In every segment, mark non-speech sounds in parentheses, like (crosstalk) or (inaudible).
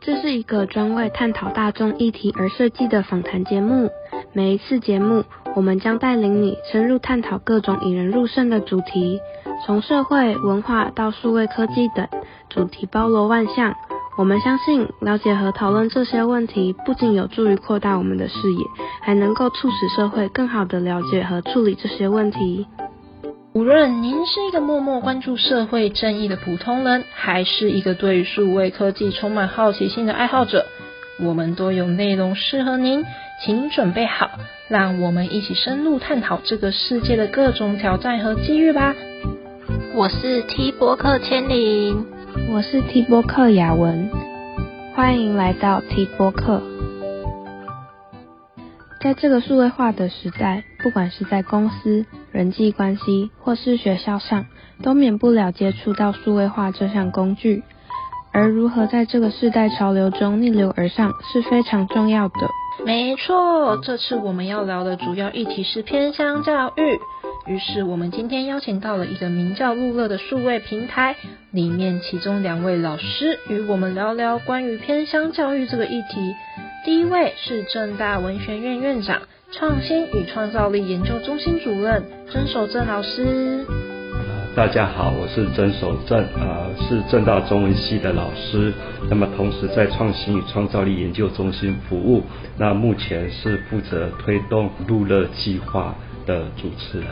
这是一个专为探讨大众议题而设计的访谈节目。每一次节目，我们将带领你深入探讨各种引人入胜的主题，从社会、文化到数位科技等，主题包罗万象。我们相信，了解和讨论这些问题，不仅有助于扩大我们的视野，还能够促使社会更好地了解和处理这些问题。无论您是一个默默关注社会正义的普通人，还是一个对数位科技充满好奇心的爱好者，我们都有内容适合您，请准备好，让我们一起深入探讨这个世界的各种挑战和机遇吧。我是 T 播客千灵。我是 T 播客雅文，欢迎来到 T 播客。在这个数位化的时代，不管是在公司、人际关系，或是学校上，都免不了接触到数位化这项工具。而如何在这个世代潮流中逆流而上，是非常重要的。没错，这次我们要聊的主要议题是偏乡教育。于是，我们今天邀请到了一个名叫路乐的数位平台，里面其中两位老师与我们聊聊关于偏乡教育这个议题。第一位是正大文学院院长、创新与创造力研究中心主任曾守正老师。大家好，我是曾守正，呃，是正大中文系的老师，那么同时在创新与创造力研究中心服务，那目前是负责推动路乐计划的主持人。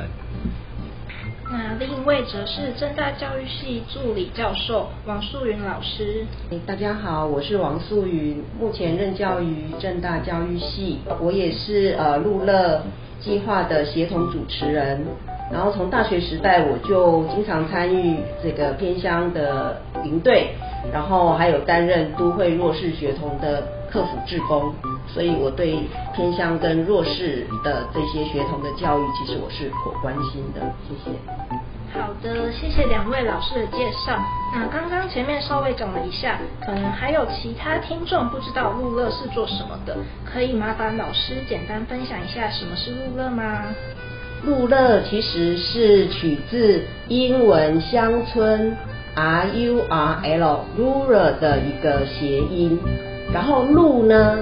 另一位则是正大教育系助理教授王素云老师。大家好，我是王素云，目前任教于正大教育系，我也是呃路乐计划的协同主持人。然后从大学时代我就经常参与这个偏乡的营队，然后还有担任都会弱势学童的客服志工，所以我对偏乡跟弱势的这些学童的教育，其实我是颇关心的。谢谢。好的，谢谢两位老师的介绍。那刚刚前面稍微讲了一下，可能还有其他听众不知道路乐是做什么的，可以麻烦老师简单分享一下什么是路乐吗？路乐其实是取自英文乡村 R U R L rural 的一个谐音，然后路呢，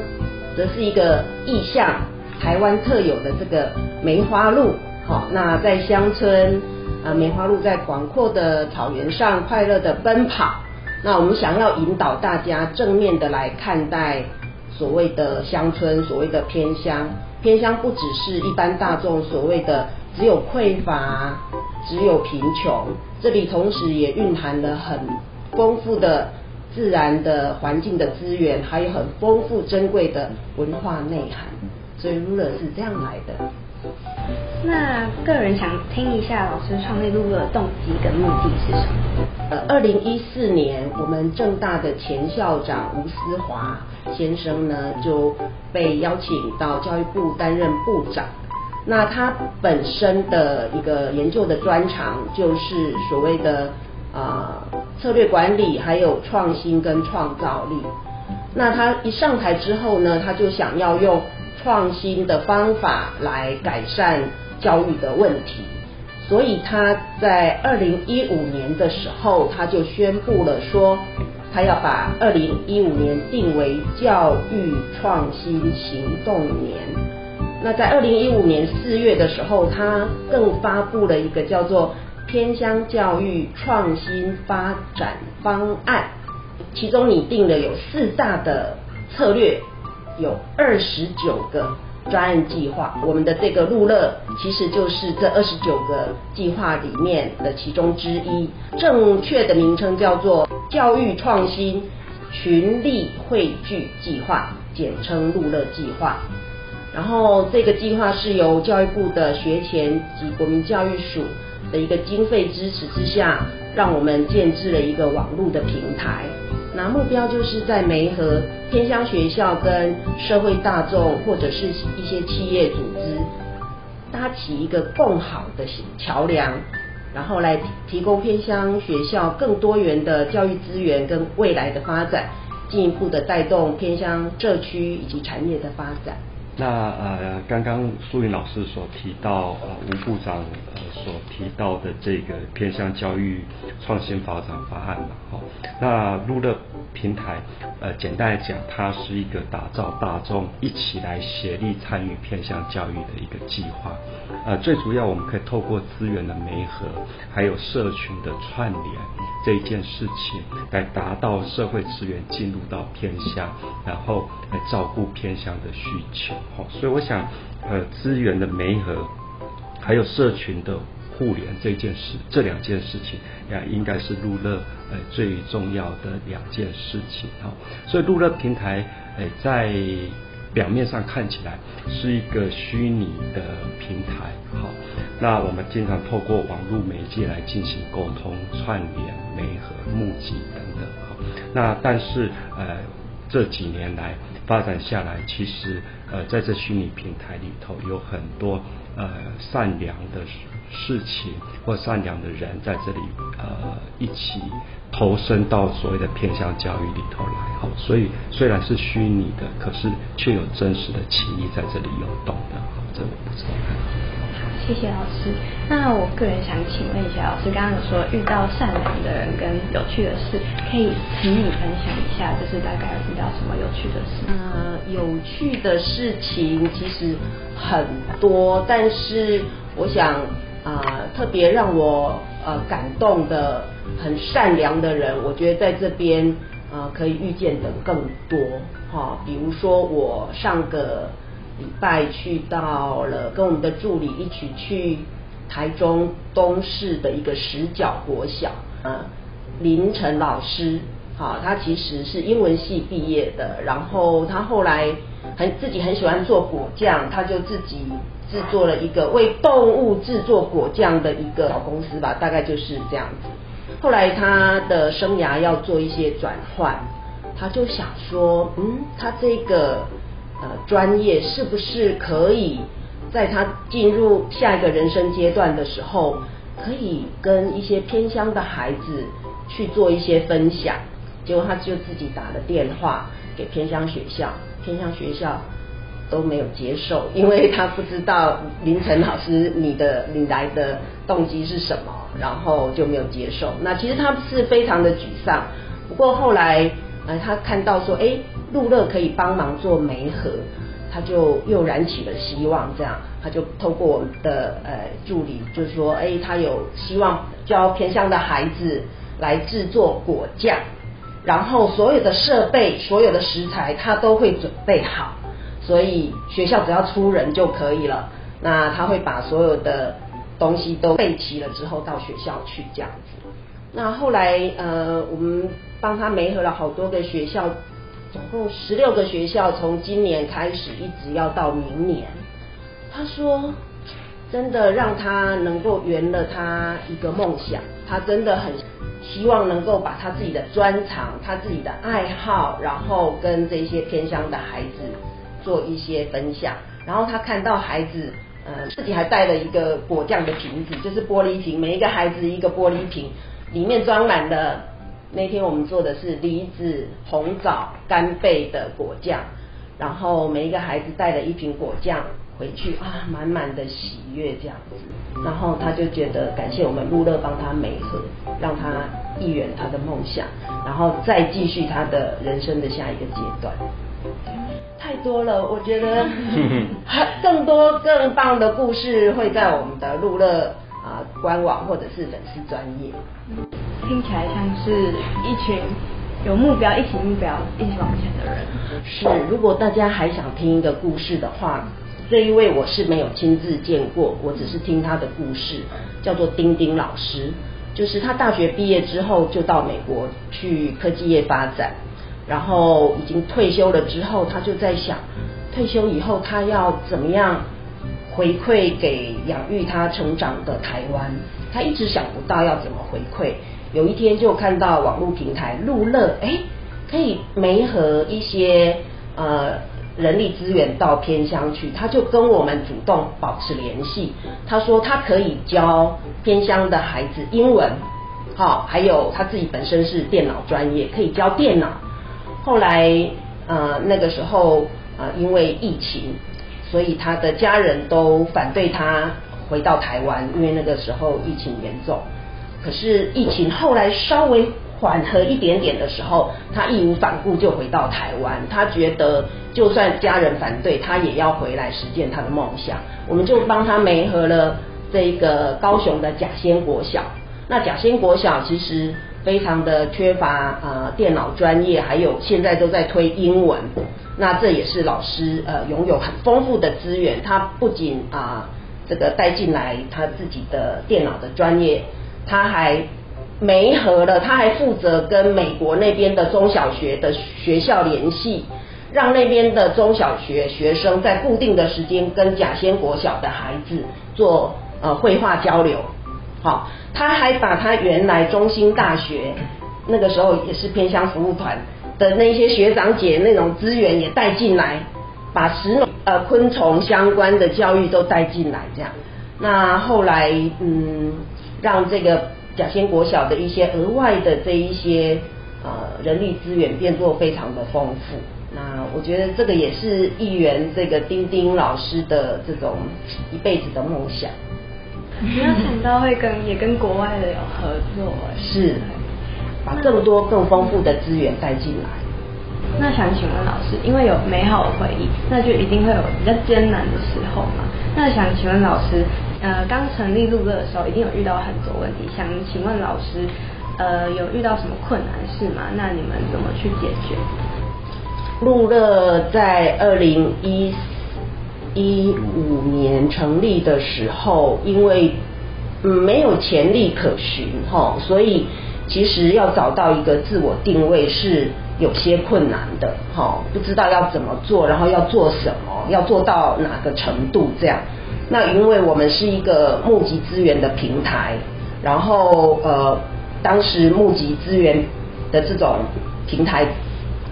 则是一个意象，台湾特有的这个梅花鹿。好，那在乡村。呃，梅花鹿在广阔的草原上快乐的奔跑。那我们想要引导大家正面的来看待所谓的乡村，所谓的偏乡。偏乡不只是一般大众所谓的只有匮乏、只有贫穷，这里同时也蕴含了很丰富的自然的环境的资源，还有很丰富珍贵的文化内涵。所以路乐是这样来的。那个人想听一下老师创立路乐的动机跟目的是什么？呃，二零一四年，我们正大的前校长吴思华先生呢，就被邀请到教育部担任部长。那他本身的一个研究的专长就是所谓的啊、呃、策略管理，还有创新跟创造力。那他一上台之后呢，他就想要用创新的方法来改善教育的问题，所以他在二零一五年的时候，他就宣布了说，他要把二零一五年定为教育创新行动年。那在二零一五年四月的时候，他更发布了一个叫做偏乡教育创新发展方案，其中拟定了有四大的策略。有二十九个专案计划，我们的这个路乐其实就是这二十九个计划里面的其中之一。正确的名称叫做教育创新群力汇聚计划，简称路乐计划。然后这个计划是由教育部的学前及国民教育署的一个经费支持之下，让我们建置了一个网络的平台。那目标就是在媒合偏乡学校跟社会大众或者是一些企业组织，搭起一个共好的桥梁，然后来提供偏乡学校更多元的教育资源跟未来的发展，进一步的带动偏乡社区以及产业的发展。那呃，刚刚苏云老师所提到，呃，吴部长呃所提到的这个偏向教育创新发展法案嘛，好，那陆乐平台，呃，简单来讲，它是一个打造大众一起来协力参与偏乡教育的一个计划，呃，最主要我们可以透过资源的媒合，还有社群的串联这一件事情，来达到社会资源进入到偏乡，然后来照顾偏乡的需求。哦所以我想，呃，资源的媒合，还有社群的互联这件事，这两件事情呀，应该是路乐呃最重要的两件事情。哈，所以路乐平台，呃，在表面上看起来是一个虚拟的平台，好，那我们经常透过网络媒介来进行沟通、串联、媒合、募集等等，好，那但是呃。这几年来发展下来，其实呃，在这虚拟平台里头有很多呃善良的事情或善良的人在这里呃一起投身到所谓的偏向教育里头来，好，所以虽然是虚拟的，可是却有真实的情谊在这里涌动的，好，这我不知道。谢谢老师。那我个人想请问一下，老师刚刚有说遇到善良的人跟有趣的事，可以请你分享一下，就是大概遇到什么有趣的事？呃，有趣的事情其实很多，但是我想啊、呃，特别让我呃感动的很善良的人，我觉得在这边呃可以遇见的更多哈、比如说我上个。礼拜去到了，跟我们的助理一起去台中东市的一个实脚国小，呃，林晨老师，好，他其实是英文系毕业的，然后他后来很自己很喜欢做果酱，他就自己制作了一个为动物制作果酱的一个小公司吧，大概就是这样子。后来他的生涯要做一些转换，他就想说，嗯，他这个。呃，专业是不是可以在他进入下一个人生阶段的时候，可以跟一些偏乡的孩子去做一些分享？结果他就自己打了电话给偏乡学校，偏乡学校都没有接受，因为他不知道林晨老师你的你来的动机是什么，然后就没有接受。那其实他是非常的沮丧。不过后来呃，他看到说，哎。路乐可以帮忙做媒合，他就又燃起了希望。这样，他就透过我们的呃助理，就是说，哎，他有希望教偏乡的孩子来制作果酱，然后所有的设备、所有的食材他都会准备好，所以学校只要出人就可以了。那他会把所有的东西都备齐了之后到学校去这样子。那后来呃，我们帮他媒合了好多个学校。总共十六个学校，从今年开始一直要到明年。他说，真的让他能够圆了他一个梦想。他真的很希望能够把他自己的专长、他自己的爱好，然后跟这些偏乡的孩子做一些分享。然后他看到孩子，呃，自己还带了一个果酱的瓶子，就是玻璃瓶，每一个孩子一个玻璃瓶，里面装满了。那天我们做的是梨子、红枣、干贝的果酱，然后每一个孩子带了一瓶果酱回去啊，满满的喜悦这样子。然后他就觉得感谢我们路乐帮他美和，让他一圆他的梦想，然后再继续他的人生的下一个阶段。太多了，我觉得 (laughs) 更多更棒的故事会在我们的路乐。啊，官网或者是粉丝专页，听起来像是一群有目标、一起目标、一起往前的人。是，如果大家还想听一个故事的话，这一位我是没有亲自见过，我只是听他的故事，叫做丁丁老师。就是他大学毕业之后就到美国去科技业发展，然后已经退休了之后，他就在想，退休以后他要怎么样？回馈给养育他成长的台湾，他一直想不到要怎么回馈。有一天就看到网络平台路乐，哎，可以媒合一些呃人力资源到偏乡去，他就跟我们主动保持联系。他说他可以教偏乡的孩子英文，好，还有他自己本身是电脑专业，可以教电脑。后来呃那个时候呃因为疫情。所以他的家人都反对他回到台湾，因为那个时候疫情严重。可是疫情后来稍微缓和一点点的时候，他义无反顾就回到台湾。他觉得就算家人反对，他也要回来实践他的梦想。我们就帮他媒合了这个高雄的甲仙国小。那甲仙国小其实非常的缺乏呃电脑专业，还有现在都在推英文。那这也是老师呃拥有很丰富的资源。他不仅啊、呃、这个带进来他自己的电脑的专业。他还媒合了，他还负责跟美国那边的中小学的学校联系，让那边的中小学学生在固定的时间跟甲仙国小的孩子做呃绘画交流。好，他还把他原来中心大学那个时候也是偏乡服务团的那些学长姐那种资源也带进来，把食农呃昆虫相关的教育都带进来，这样。那后来嗯。让这个甲仙国小的一些额外的这一些呃人力资源变作非常的丰富。那我觉得这个也是一员这个丁丁老师的这种一辈子的梦想。没有想到会跟也跟国外的有合作，是把更多更丰富的资源带进来。那想请问老师，因为有美好的回忆，那就一定会有比较艰难的时候嘛？那想请问老师。呃，刚成立鹿乐的时候，一定有遇到很多问题。想请问老师，呃，有遇到什么困难事吗？那你们怎么去解决？鹿乐在二零一一五年成立的时候，因为嗯没有潜力可循哈，所以其实要找到一个自我定位是有些困难的哈，不知道要怎么做，然后要做什么，要做到哪个程度这样。那因为我们是一个募集资源的平台，然后呃，当时募集资源的这种平台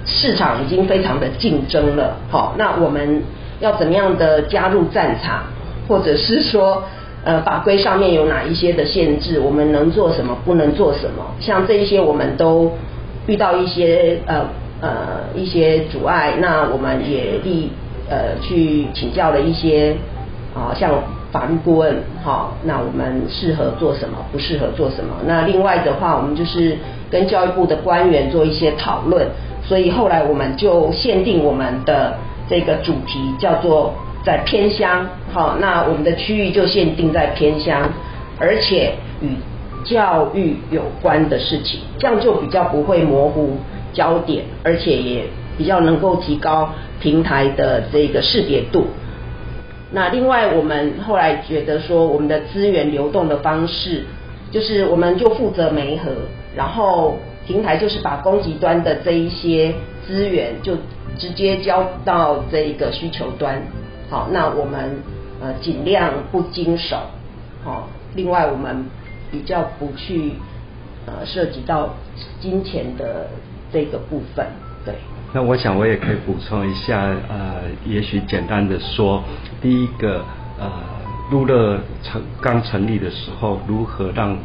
市场已经非常的竞争了，好，那我们要怎么样的加入战场，或者是说呃法规上面有哪一些的限制，我们能做什么，不能做什么，像这一些我们都遇到一些呃呃一些阻碍，那我们也立呃去请教了一些。啊，像法律顾问，好，那我们适合做什么，不适合做什么？那另外的话，我们就是跟教育部的官员做一些讨论，所以后来我们就限定我们的这个主题叫做在偏乡，好，那我们的区域就限定在偏乡，而且与教育有关的事情，这样就比较不会模糊焦点，而且也比较能够提高平台的这个识别度。那另外，我们后来觉得说，我们的资源流动的方式，就是我们就负责媒合，然后平台就是把供给端的这一些资源就直接交到这一个需求端。好，那我们呃尽量不经手，好，另外我们比较不去呃涉及到金钱的这个部分，对。那我想我也可以补充一下，呃，也许简单的说，第一个，呃，路乐成刚成立的时候，如何让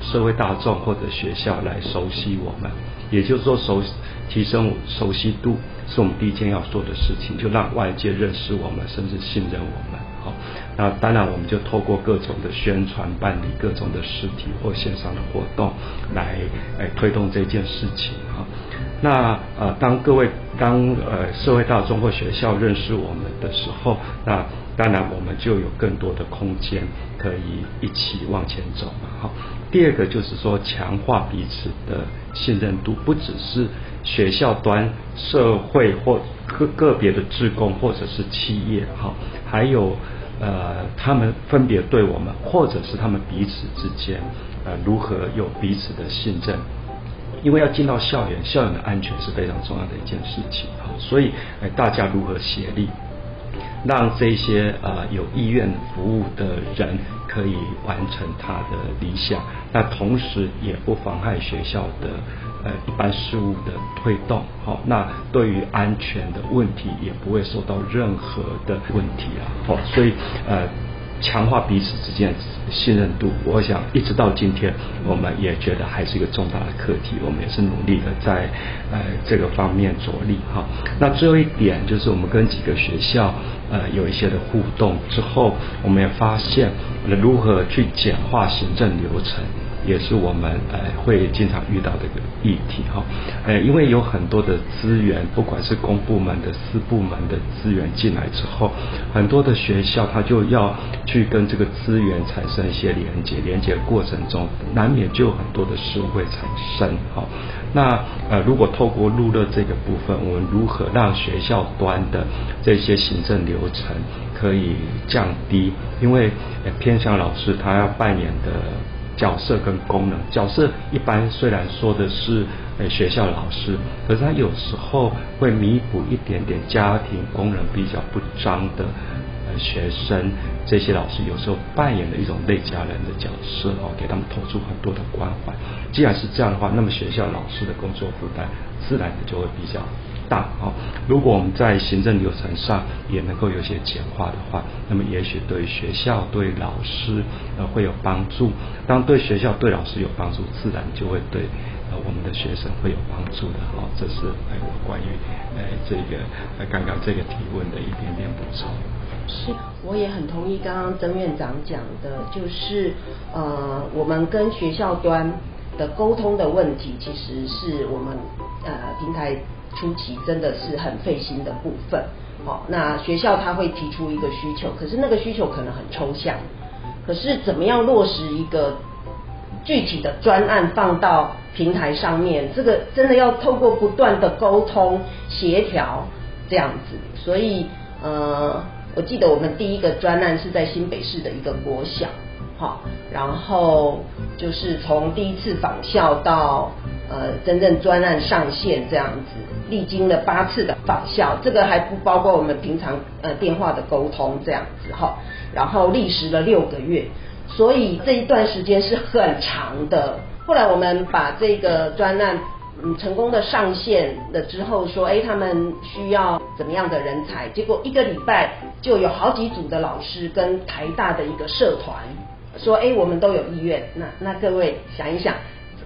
社会大众或者学校来熟悉我们，也就是说熟悉提升熟悉度，是我们第一件要做的事情，就让外界认识我们，甚至信任我们。好，那当然我们就透过各种的宣传，办理各种的实体或线上的活动，来来推动这件事情。哈。那呃，当各位当呃社会大众或学校认识我们的时候，那当然我们就有更多的空间可以一起往前走嘛。好，第二个就是说强化彼此的信任度，不只是学校端、社会或个个别的职工或者是企业哈，还有呃他们分别对我们，或者是他们彼此之间呃如何有彼此的信任。因为要进到校园，校园的安全是非常重要的一件事情啊，所以哎，大家如何协力，让这些呃有意愿服务的人可以完成他的理想，那同时也不妨碍学校的呃一般事务的推动，好，那对于安全的问题也不会受到任何的问题啊，好，所以呃。强化彼此之间信任度。我想一直到今天，我们也觉得还是一个重大的课题，我们也是努力的在呃这个方面着力哈。那最后一点就是我们跟几个学校呃有一些的互动之后，我们也发现如何去简化行政流程。也是我们呃会经常遇到的一个议题哈，呃因为有很多的资源，不管是公部门的、私部门的资源进来之后，很多的学校它就要去跟这个资源产生一些连接，连接过程中难免就有很多的事会产生哈。那呃如果透过路乐这个部分，我们如何让学校端的这些行政流程可以降低？因为偏向老师他要扮演的。角色跟功能，角色一般虽然说的是呃学校老师，可是他有时候会弥补一点点家庭功能比较不彰的呃学生，这些老师有时候扮演了一种类家人的角色哦，给他们投出很多的关怀。既然是这样的话，那么学校老师的工作负担自然的就会比较。大哦，如果我们在行政流程上也能够有些简化的话，那么也许对学校、对老师呃会有帮助。当对学校、对老师有帮助，自然就会对呃我们的学生会有帮助的哦。这是呃我关于呃这个刚刚这个提问的一点点补充。是，我也很同意刚刚曾院长讲的，就是呃我们跟学校端的沟通的问题，其实是我们呃平台。初期真的是很费心的部分，好，那学校他会提出一个需求，可是那个需求可能很抽象，可是怎么样落实一个具体的专案放到平台上面，这个真的要透过不断的沟通协调这样子，所以呃，我记得我们第一个专案是在新北市的一个国小，好，然后就是从第一次访校到呃真正专案上线这样子。历经了八次的访校，这个还不包括我们平常呃电话的沟通这样子哈，然后历时了六个月，所以这一段时间是很长的。后来我们把这个专案嗯成功的上线了之后，说哎他们需要怎么样的人才？结果一个礼拜就有好几组的老师跟台大的一个社团说哎我们都有意愿，那那各位想一想，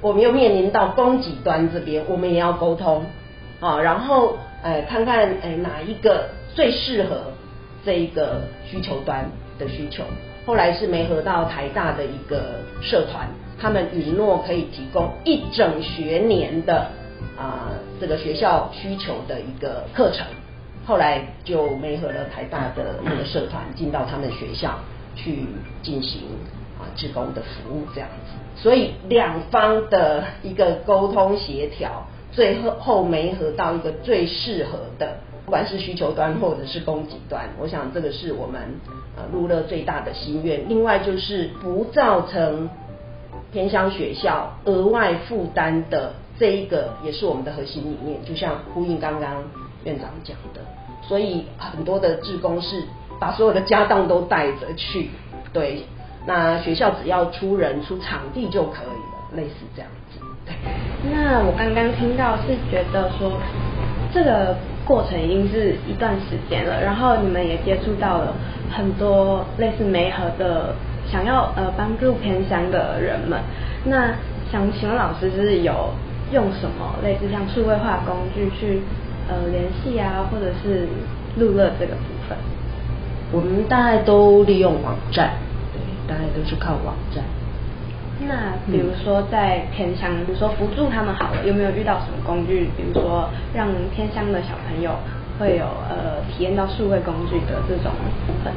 我们又面临到供给端这边，我们也要沟通。啊，然后呃，看看呃哪一个最适合这一个需求端的需求。后来是媒合到台大的一个社团，他们允诺可以提供一整学年的啊、这个学校需求的一个课程。后来就媒合了台大的那个社团进到他们学校去进行啊志工的服务这样子。所以两方的一个沟通协调。最后后媒合到一个最适合的，不管是需求端或者是供给端，我想这个是我们呃路乐最大的心愿。另外就是不造成偏乡学校额外负担的这一个，也是我们的核心理念。就像呼应刚刚院长讲的，所以很多的志工是把所有的家当都带着去，对，那学校只要出人出场地就可以了，类似这样子。那我刚刚听到是觉得说，这个过程已经是一段时间了，然后你们也接触到了很多类似媒合的想要呃帮助偏乡的人们。那想请问老师，就是有用什么类似像数位化工具去呃联系啊，或者是录乐这个部分？我们大概都利用网站，对，大概都是靠网站。那比如说在偏乡，比如说辅助他们好了，有没有遇到什么工具？比如说让偏乡的小朋友会有呃体验到数位工具的这种部分？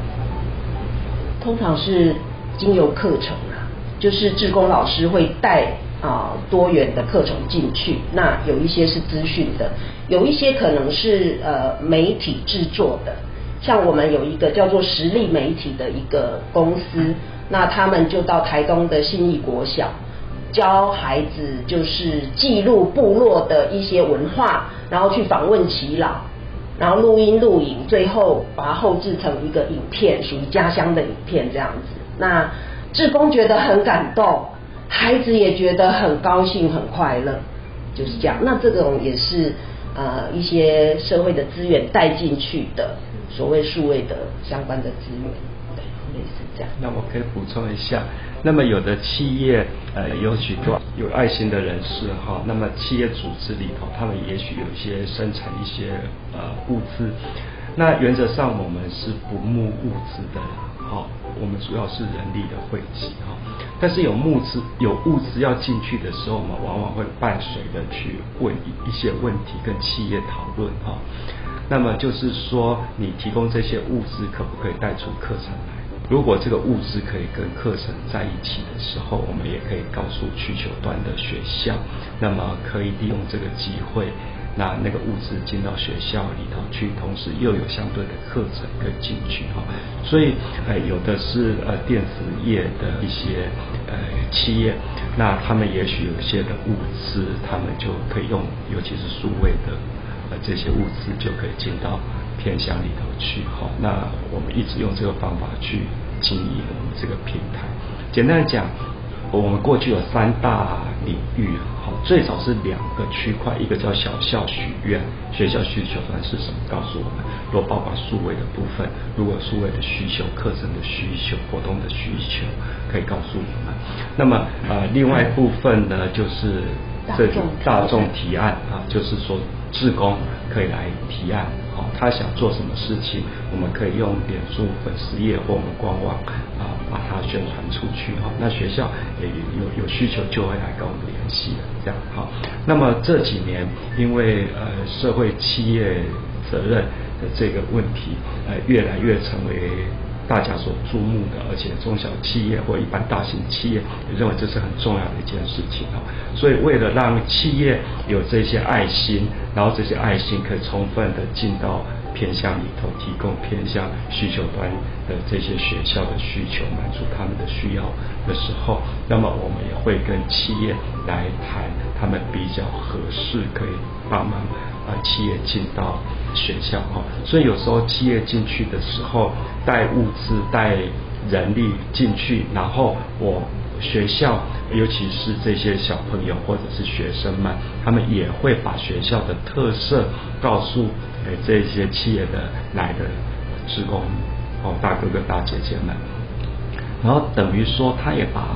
通常是经由课程啊，就是志工老师会带啊、呃、多元的课程进去。那有一些是资讯的，有一些可能是呃媒体制作的。像我们有一个叫做实力媒体的一个公司。那他们就到台东的信义国小，教孩子就是记录部落的一些文化，然后去访问耆老，然后录音录影，最后把它后制成一个影片，属于家乡的影片这样子。那志工觉得很感动，孩子也觉得很高兴很快乐，就是这样。那这种也是呃一些社会的资源带进去的，所谓数位的相关的资源，类似。这样。那我可以补充一下，那么有的企业呃有许多有爱心的人士哈，那么企业组织里头，他们也许有一些生产一些呃物资，那原则上我们是不募物资的，哈，我们主要是人力的汇集哈，但是有物资有物资要进去的时候，我们往往会伴随的去问一些问题跟企业讨论哈。那么就是说，你提供这些物资可不可以带出课程来？如果这个物资可以跟课程在一起的时候，我们也可以告诉需求端的学校，那么可以利用这个机会，那那个物资进到学校里头去，同时又有相对的课程可以进去哈。所以，呃，有的是呃电子业的一些呃企业，那他们也许有些的物资，他们就可以用，尤其是数位的。呃，这些物资就可以进到偏乡里头去，好，那我们一直用这个方法去经营我们这个平台。简单的讲，我们过去有三大领域，好，最早是两个区块，一个叫小校许愿，学校需求端是什么？告诉我们，若包括数位的部分，如果数位的需求、课程的需求、活动的需求，可以告诉我们。那么呃，另外一部分呢，就是这种大众提案啊，就是说。志工可以来提案，他想做什么事情，我们可以用脸书粉丝页或我们官网啊，把它宣传出去，哈，那学校也有有需求就会来跟我们联系的，这样，好，那么这几年因为呃社会企业责任的这个问题，呃越来越成为。大家所注目的，而且中小企业或一般大型企业也认为这是很重要的一件事情啊。所以为了让企业有这些爱心，然后这些爱心可以充分的进到偏向里头，提供偏向需求端的这些学校的需求，满足他们的需要的时候，那么我们也会跟企业来谈，他们比较合适可以帮忙。啊，企业进到学校哈，所以有时候企业进去的时候，带物资、带人力进去，然后我学校，尤其是这些小朋友或者是学生们，他们也会把学校的特色告诉诶这些企业的来的职工哦，大哥哥大姐姐们，然后等于说他也把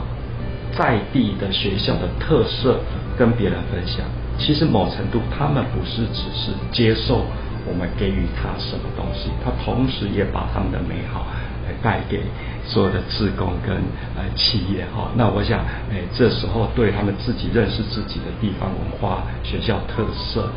在地的学校的特色跟别人分享。其实某程度，他们不是只是接受我们给予他什么东西，他同时也把他们的美好来带给所有的职工跟呃企业哈。那我想，哎，这时候对他们自己认识自己的地方文化、学校特色。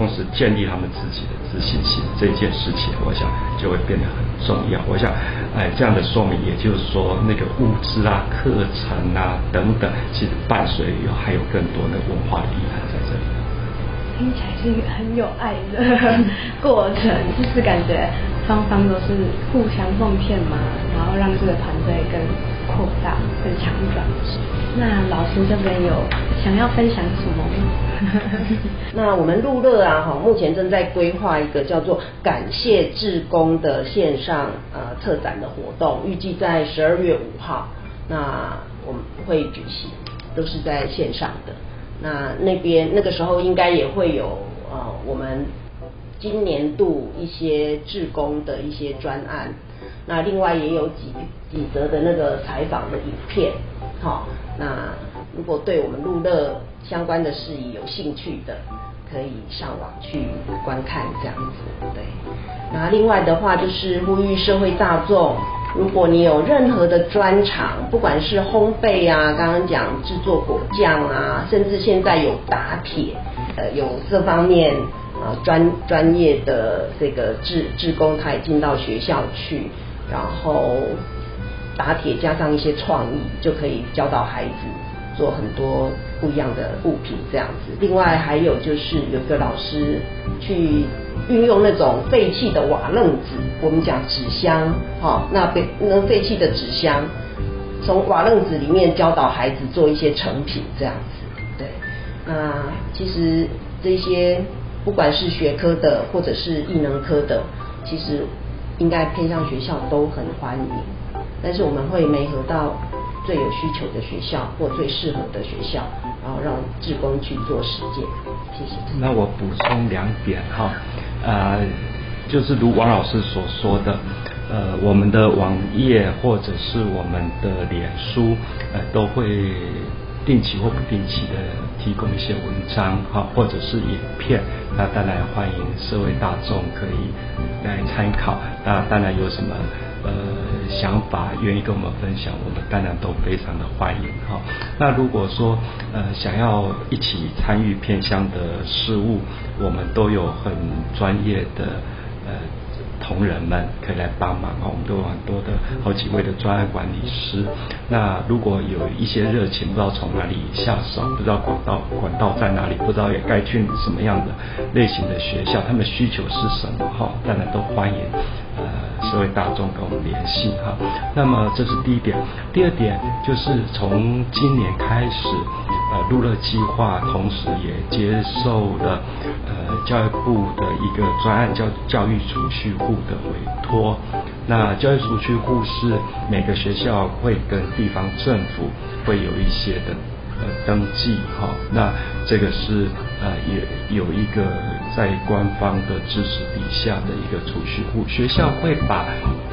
同时建立他们自己的自信心，这件事情，我想就会变得很重要。我想，哎，这样的说明，也就是说，那个物质啊、课程啊等等，其实伴随有还有更多的文化的意涵在这里。听起来是一个很有爱的过程，就是感觉双方都是互相奉献嘛，然后让这个团队更扩大、更强壮。那老师这边有想要分享什么吗？(laughs) 那我们路乐啊，哈，目前正在规划一个叫做“感谢志工”的线上呃特展的活动，预计在十二月五号，那我们会举行，都是在线上的。那那边那个时候应该也会有呃我们今年度一些志工的一些专案，那另外也有几几则的那个采访的影片，好，那如果对我们路乐相关的事宜有兴趣的，可以上网去观看这样子。对，那另外的话就是呼吁社会大众，如果你有任何的专长，不管是烘焙啊，刚刚讲制作果酱啊，甚至现在有打铁，呃，有这方面呃专专业的这个志志工，他也进到学校去，然后打铁加上一些创意，就可以教导孩子。做很多不一样的物品这样子，另外还有就是有个老师去运用那种废弃的瓦楞纸，我们讲纸箱，好，那被那废弃的纸箱，从瓦楞纸里面教导孩子做一些成品这样子，对，那其实这些不管是学科的或者是艺能科的，其实应该偏向学校都很欢迎，但是我们会媒合到。最有需求的学校或最适合的学校，然后让志工去做实践。谢谢。那我补充两点哈，呃，就是如王老师所说的，呃，我们的网页或者是我们的脸书，呃，都会定期或不定期的提供一些文章哈，或者是影片，那当然欢迎社会大众可以来参考。那当然有什么呃想法愿意跟我们分享，我们当然都非常的欢迎哈。那如果说呃想要一起参与偏乡的事务，我们都有很专业的。同仁们可以来帮忙啊，我们都有很多的好几位的专案管理师。那如果有一些热情，不知道从哪里下手，不知道管道管道在哪里，不知道也该去什么样的类型的学校，他们需求是什么哈？大家都欢迎呃社会大众跟我们联系哈。那么这是第一点，第二点就是从今年开始。呃，入乐计划同时也接受了呃教育部的一个专案，叫教育储蓄户的委托。那教育储蓄户是每个学校会跟地方政府会有一些的。呃，登记哈、那这个是呃也有一个在官方的支持底下的一个储蓄户，学校会把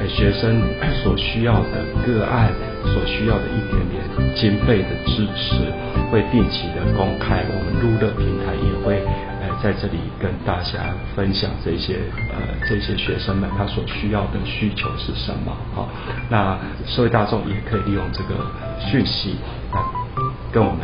学生所需要的个案所需要的一点点经费的支持，会定期的公开，我们鹿乐平台也会在这里跟大家分享这些呃这些学生们他所需要的需求是什么、那社会大众也可以利用这个讯息跟我们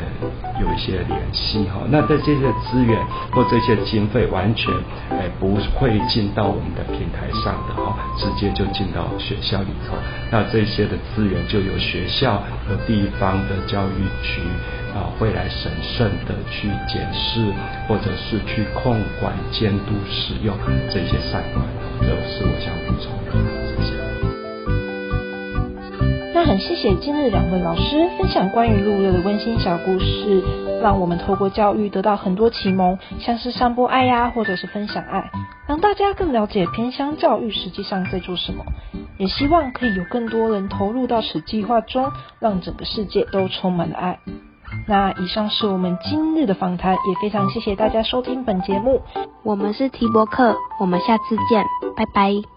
有一些联系哈，那在这些资源或这些经费完全诶不会进到我们的平台上的哈，直接就进到学校里头。那这些的资源就由学校和地方的教育局啊会来审慎的去检视，或者是去控管监督使用这些善款。这是我想补充的。谢谢今日两位老师分享关于鹿乐的温馨小故事，让我们透过教育得到很多启蒙，像是散播爱呀，或者是分享爱，让大家更了解偏乡教育实际上在做什么。也希望可以有更多人投入到此计划中，让整个世界都充满了爱。那以上是我们今日的访谈，也非常谢谢大家收听本节目。我们是提博客，我们下次见，拜拜。